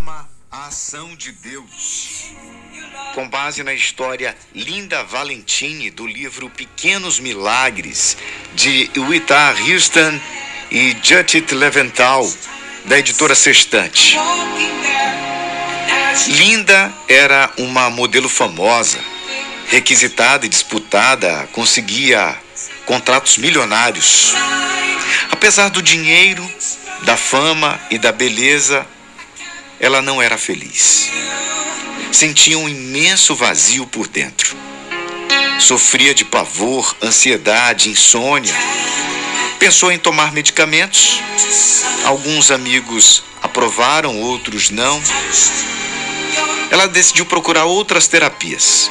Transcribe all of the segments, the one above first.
chama A Ação de Deus. Com base na história Linda Valentini do livro Pequenos Milagres de Whitney Houston e Judith Leventhal, da editora Sextante. Linda era uma modelo famosa, requisitada e disputada, conseguia contratos milionários. Apesar do dinheiro, da fama e da beleza, ela não era feliz. Sentia um imenso vazio por dentro. Sofria de pavor, ansiedade, insônia. Pensou em tomar medicamentos. Alguns amigos aprovaram, outros não. Ela decidiu procurar outras terapias.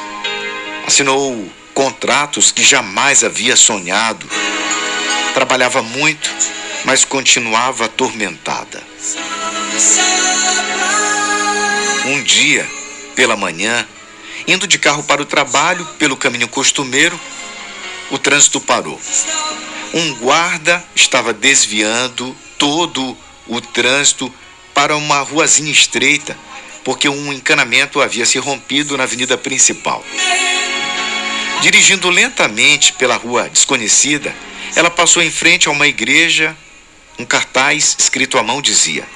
Assinou contratos que jamais havia sonhado. Trabalhava muito, mas continuava atormentada. Um dia, pela manhã, indo de carro para o trabalho pelo caminho costumeiro, o trânsito parou. Um guarda estava desviando todo o trânsito para uma ruazinha estreita, porque um encanamento havia se rompido na avenida principal. Dirigindo lentamente pela rua desconhecida, ela passou em frente a uma igreja. Um cartaz escrito à mão dizia: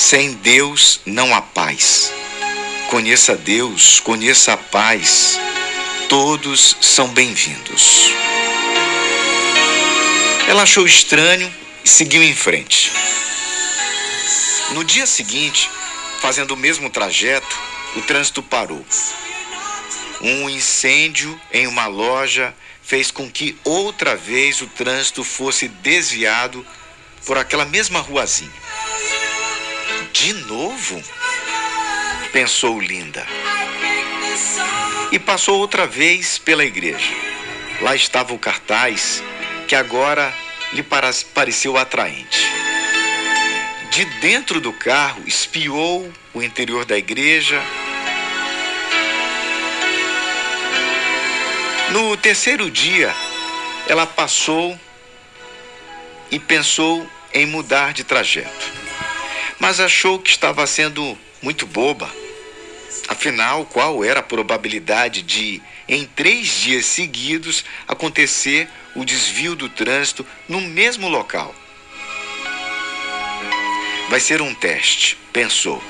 Sem Deus não há paz. Conheça Deus, conheça a paz. Todos são bem-vindos. Ela achou estranho e seguiu em frente. No dia seguinte, fazendo o mesmo trajeto, o trânsito parou. Um incêndio em uma loja fez com que outra vez o trânsito fosse desviado por aquela mesma ruazinha. De novo? Pensou Linda. E passou outra vez pela igreja. Lá estava o cartaz que agora lhe pareceu atraente. De dentro do carro, espiou o interior da igreja No terceiro dia, ela passou e pensou em mudar de trajeto, mas achou que estava sendo muito boba. Afinal, qual era a probabilidade de, em três dias seguidos, acontecer o desvio do trânsito no mesmo local? Vai ser um teste, pensou.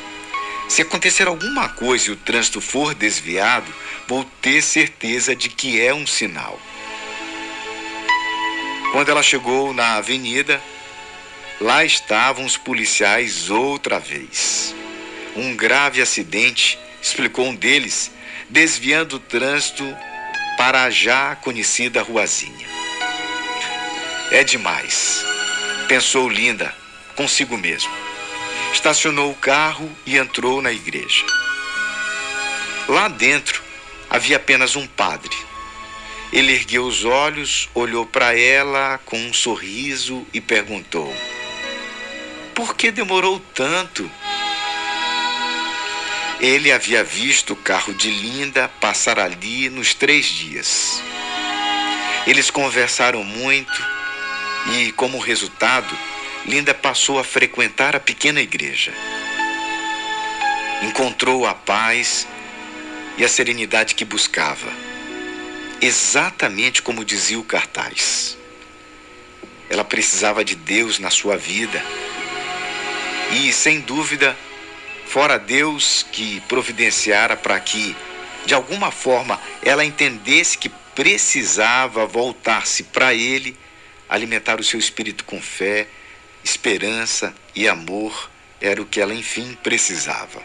Se acontecer alguma coisa e o trânsito for desviado, vou ter certeza de que é um sinal. Quando ela chegou na avenida, lá estavam os policiais outra vez. Um grave acidente, explicou um deles, desviando o trânsito para a já conhecida ruazinha. É demais, pensou Linda consigo mesmo estacionou o carro e entrou na igreja. Lá dentro havia apenas um padre. Ele ergueu os olhos, olhou para ela com um sorriso e perguntou: Por que demorou tanto? Ele havia visto o carro de Linda passar ali nos três dias. Eles conversaram muito e, como resultado, Linda passou a frequentar a pequena igreja. Encontrou a paz e a serenidade que buscava, exatamente como dizia o cartaz. Ela precisava de Deus na sua vida e, sem dúvida, fora Deus que providenciara para que, de alguma forma, ela entendesse que precisava voltar-se para Ele, alimentar o seu espírito com fé esperança e amor era o que ela enfim precisava.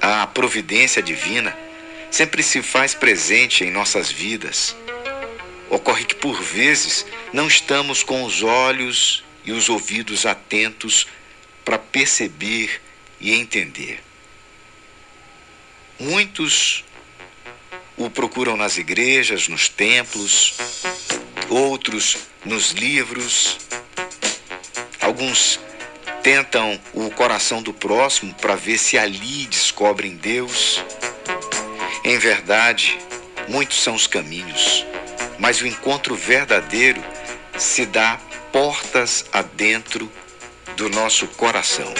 A providência divina sempre se faz presente em nossas vidas. Ocorre que por vezes não estamos com os olhos e os ouvidos atentos para perceber e entender. Muitos o procuram nas igrejas, nos templos, outros nos livros. Alguns tentam o coração do próximo para ver se ali descobrem Deus. Em verdade, muitos são os caminhos, mas o encontro verdadeiro se dá portas adentro do nosso coração.